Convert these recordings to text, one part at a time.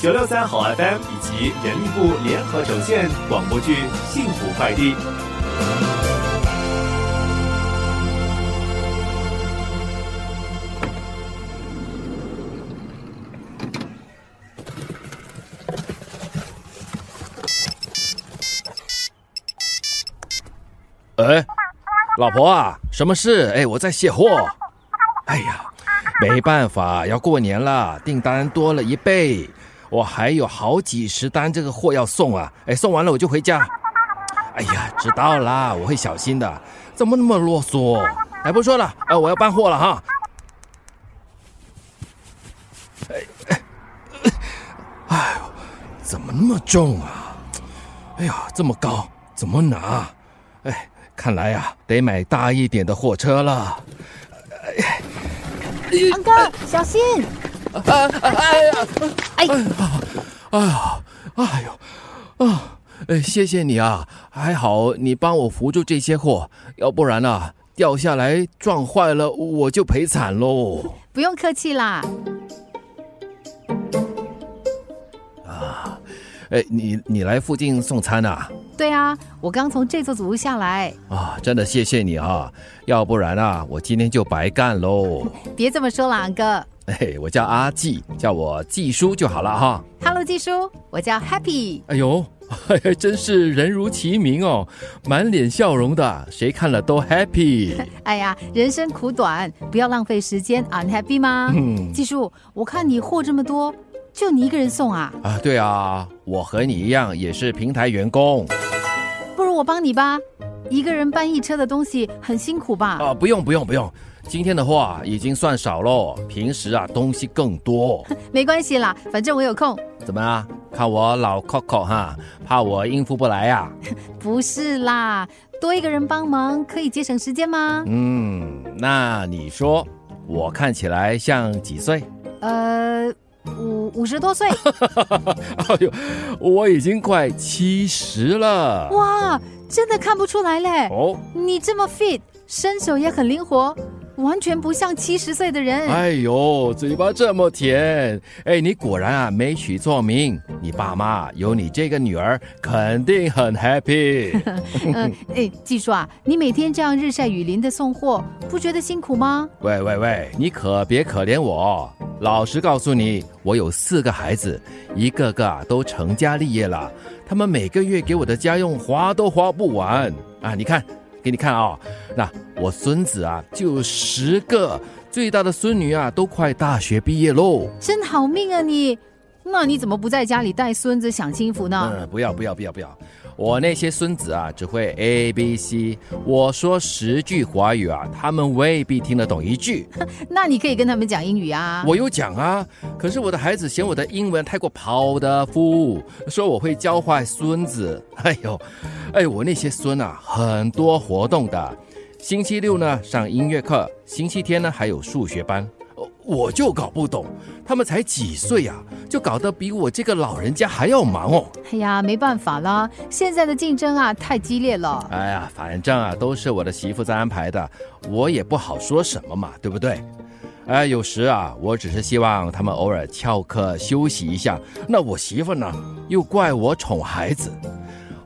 九六三好 FM 以及人力部联合呈现广播剧《幸福快递》。哎，老婆啊，什么事？哎，我在卸货。哎呀，没办法，要过年了，订单多了一倍，我还有好几十单这个货要送啊。哎，送完了我就回家。哎呀，知道啦，我会小心的。怎么那么啰嗦？哎，不说了，哎，我要搬货了哈。哎哎哎呦，怎么那么重啊？哎呀，这么高，怎么拿？哎。看来呀，得买大一点的货车了。安哥，小心！哎呀，哎呀，哎呀，哎呦，啊，哎，谢谢你啊，还好你帮我扶住这些货，要不然啊，掉下来撞坏了，我就赔惨喽。不用客气啦。啊，哎，你你来附近送餐啊？对啊，我刚从这座祖屋下来啊，真的谢谢你啊，要不然啊，我今天就白干喽。别这么说了，哥。哎，我叫阿季，叫我季叔就好了哈。Hello，季叔，我叫 Happy。哎呦，真是人如其名哦，满脸笑容的，谁看了都 happy。哎呀，人生苦短，不要浪费时间，unhappy 吗？嗯，季叔，我看你货这么多，就你一个人送啊？啊，对啊，我和你一样，也是平台员工。不如我帮你吧，一个人搬一车的东西很辛苦吧？啊，不用不用不用，今天的货已经算少喽，平时啊东西更多。没关系啦，反正我有空。怎么啊？看我老 Coco 哈，怕我应付不来呀？不是啦，多一个人帮忙可以节省时间吗？嗯，那你说我看起来像几岁？呃。五五十多岁，哎呦，我已经快七十了。哇，真的看不出来嘞。哦，你这么 fit，身手也很灵活，完全不像七十岁的人。哎呦，嘴巴这么甜。哎，你果然啊没娶错名，你爸妈有你这个女儿，肯定很 happy。嗯，哎，季叔啊，你每天这样日晒雨淋的送货，不觉得辛苦吗？喂喂喂，你可别可怜我。老实告诉你，我有四个孩子，一个个啊都成家立业了。他们每个月给我的家用花都花不完啊！你看，给你看啊，那我孙子啊就十个，最大的孙女啊都快大学毕业喽。真好命啊你！那你怎么不在家里带孙子享清福呢？嗯，不要不要不要不要。我那些孙子啊，只会 A B C。我说十句华语啊，他们未必听得懂一句。那你可以跟他们讲英语啊。我有讲啊，可是我的孩子嫌我的英文太过跑的夫，说我会教坏孙子。哎呦，哎，我那些孙啊，很多活动的。星期六呢上音乐课，星期天呢还有数学班。我就搞不懂，他们才几岁呀，就搞得比我这个老人家还要忙哦。哎呀，没办法啦，现在的竞争啊太激烈了。哎呀，反正啊都是我的媳妇在安排的，我也不好说什么嘛，对不对？哎，有时啊，我只是希望他们偶尔翘课休息一下。那我媳妇呢，又怪我宠孩子。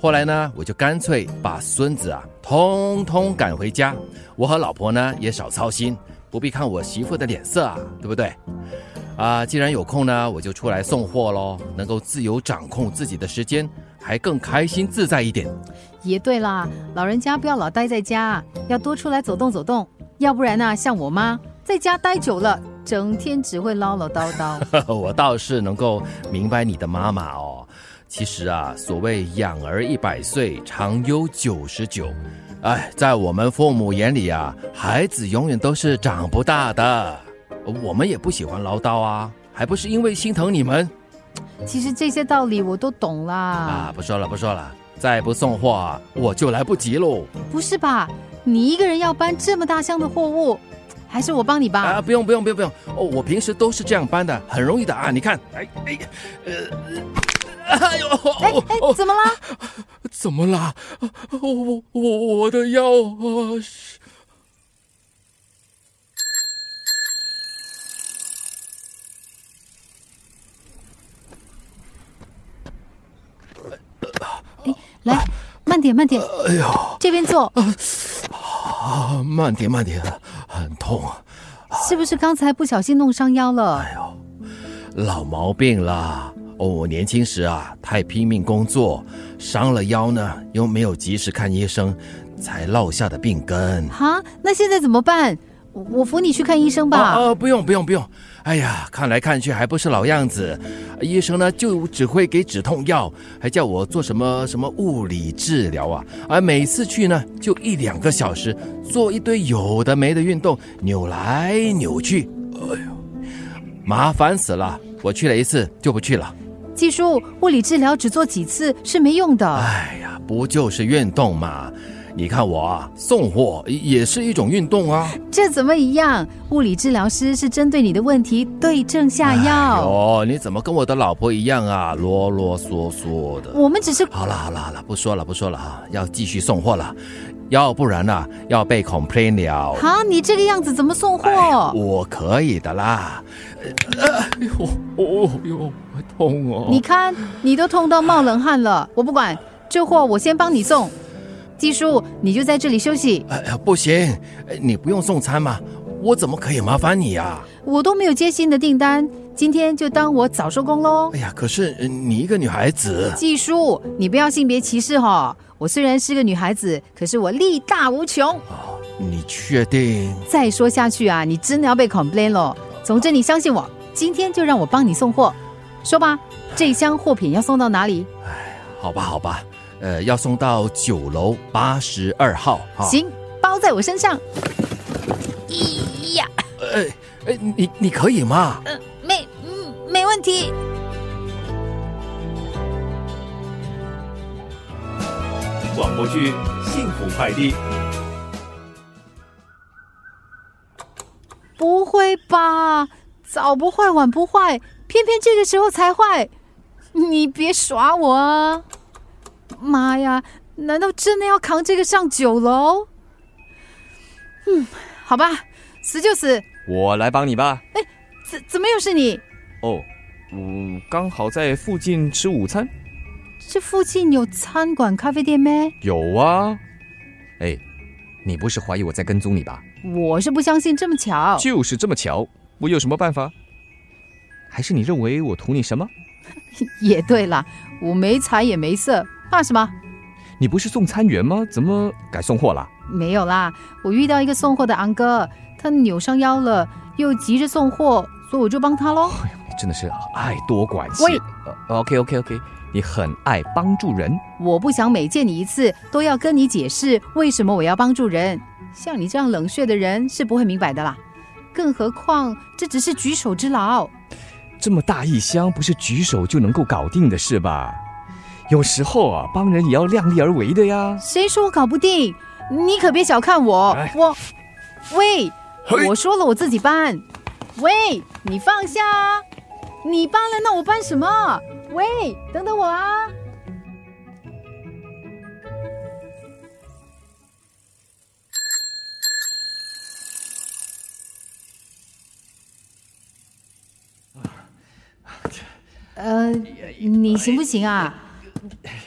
后来呢，我就干脆把孙子啊通通赶回家，我和老婆呢也少操心。不必看我媳妇的脸色啊，对不对？啊，既然有空呢，我就出来送货喽，能够自由掌控自己的时间，还更开心自在一点。也对啦，老人家不要老待在家，要多出来走动走动，要不然呢，像我妈在家待久了，整天只会唠唠叨叨。我倒是能够明白你的妈妈哦。其实啊，所谓养儿一百岁，常忧九十九。哎，在我们父母眼里啊，孩子永远都是长不大的。我们也不喜欢唠叨啊，还不是因为心疼你们。其实这些道理我都懂啦。啊，不说了，不说了，再不送货我就来不及喽。不是吧？你一个人要搬这么大箱的货物，还是我帮你搬？啊，不用不用不用不用。哦，我平时都是这样搬的，很容易的啊。你看，哎哎，呃。哎呦！哎哎，怎么了？怎么了？我我我的腰啊！哎，来，慢点慢点。哎呦，这边坐。啊，慢点慢点，很痛。是不是刚才不小心弄伤腰了？哎呦，老毛病了。哦，我年轻时啊，太拼命工作，伤了腰呢，又没有及时看医生，才落下的病根。哈，那现在怎么办？我扶你去看医生吧。啊，不用，不用，不用。哎呀，看来看去还不是老样子，医生呢就只会给止痛药，还叫我做什么什么物理治疗啊！而每次去呢就一两个小时，做一堆有的没的运动，扭来扭去，哎呦，麻烦死了！我去了一次就不去了。技术物理治疗只做几次是没用的。哎呀，不就是运动嘛！你看我啊，送货也是一种运动啊。这怎么一样？物理治疗师是针对你的问题对症下药。哦，你怎么跟我的老婆一样啊，啰啰嗦嗦的？我们只是……好了好了好了，不说了不说了啊，要继续送货了，要不然呢要被 complain 了。好，你这个样子怎么送货？我可以的啦。哎呦，哦哟，痛哦！你看，你都痛到冒冷汗了。我不管，这货我先帮你送。季叔，你就在这里休息。哎呀，不行，你不用送餐吗？我怎么可以麻烦你呀？我都没有接新的订单，今天就当我早收工喽。哎呀，可是你一个女孩子。季叔，你不要性别歧视哈。我虽然是个女孩子，可是我力大无穷。哦，你确定？再说下去啊，你真的要被 complain 了。总之，你相信我，今天就让我帮你送货。说吧，这箱货品要送到哪里？哎，好吧，好吧。呃，要送到九楼八十二号。行，包在我身上。咿呀！哎哎，你你可以吗？嗯，没，嗯，没问题。广播剧《幸福快递》。不会吧？早不坏，晚不坏，偏偏这个时候才坏。你别耍我啊！妈呀！难道真的要扛这个上九楼？嗯，好吧，死就死。我来帮你吧。哎，怎怎么又是你？哦，我刚好在附近吃午餐。这附近有餐馆、咖啡店没？有啊。哎，你不是怀疑我在跟踪你吧？我是不相信这么巧。就是这么巧，我有什么办法？还是你认为我图你什么？也对了，我没财也没色。怕什么？你不是送餐员吗？怎么改送货了？没有啦，我遇到一个送货的昂哥，他扭伤腰了，又急着送货，所以我就帮他喽。哎你真的是爱多管闲。喂，OK OK OK，你很爱帮助人。我不想每见你一次都要跟你解释为什么我要帮助人，像你这样冷血的人是不会明白的啦。更何况这只是举手之劳。这么大一箱，不是举手就能够搞定的事吧？有时候啊，帮人也要量力而为的呀。谁说我搞不定？你可别小看我。我，喂，我说了我自己搬。喂，你放下。你搬了，那我搬什么？喂，等等我啊。你行不行啊？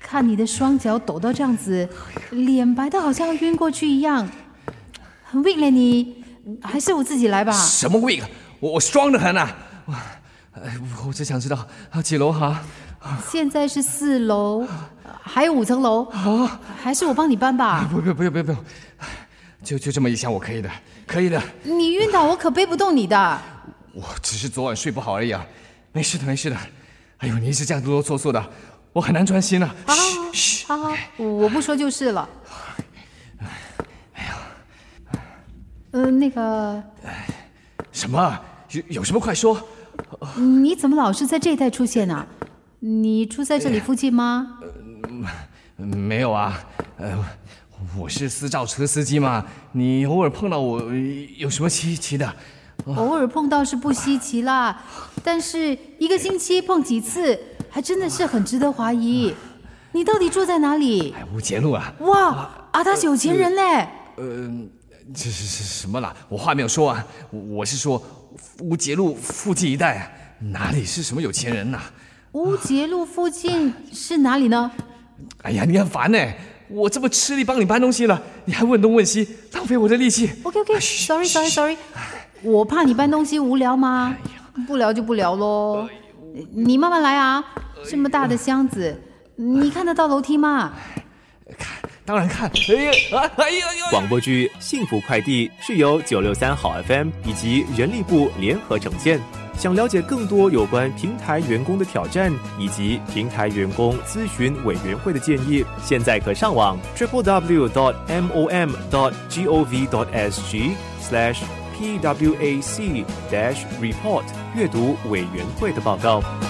看你的双脚抖到这样子，脸白的好像要晕过去一样，很 weak 了你，还是我自己来吧。什么 weak？我我双的很啊！我，我只想知道啊几楼哈？现在是四楼，还有五层楼。啊，还是我帮你搬吧。不不不用不用不用，就就这么一箱我可以的，可以的。你晕倒我可背不动你的。我只是昨晚睡不好而已啊，没事的没事的。哎呦，你一直这样啰啰嗦嗦的。我很难专心了。嘘嘘，好好，我不说就是了。哎呀，嗯，那个，什么？有有什么快说。你怎么老是在这一带出现呢？你住在这里附近吗？没有啊，呃，我是私造车司机嘛。你偶尔碰到我，有什么稀奇的？偶尔碰到是不稀奇啦，但是一个星期碰几次？还真的是很值得怀疑，你到底住在哪里？乌杰路啊！哇，阿达是有钱人嘞。呃，这是是什么啦？我话没有说完，我是说乌杰路附近一带哪里是什么有钱人呐？乌节路附近是哪里呢？哎呀，你很烦呢！我这么吃力帮你搬东西了，你还问东问西，浪费我的力气。OK OK，Sorry Sorry Sorry，我怕你搬东西无聊吗？不聊就不聊喽。你慢慢来啊，这么大的箱子，你看得到楼梯吗？看当然看，哎哎呀呀！广播剧《幸福快递》是由九六三好 FM 以及人力部联合呈现。想了解更多有关平台员工的挑战以及平台员工咨询委员会的建议，现在可上网 triple w dot m o m dot g o v dot s g slash p w a c dash report 阅读委员会的报告。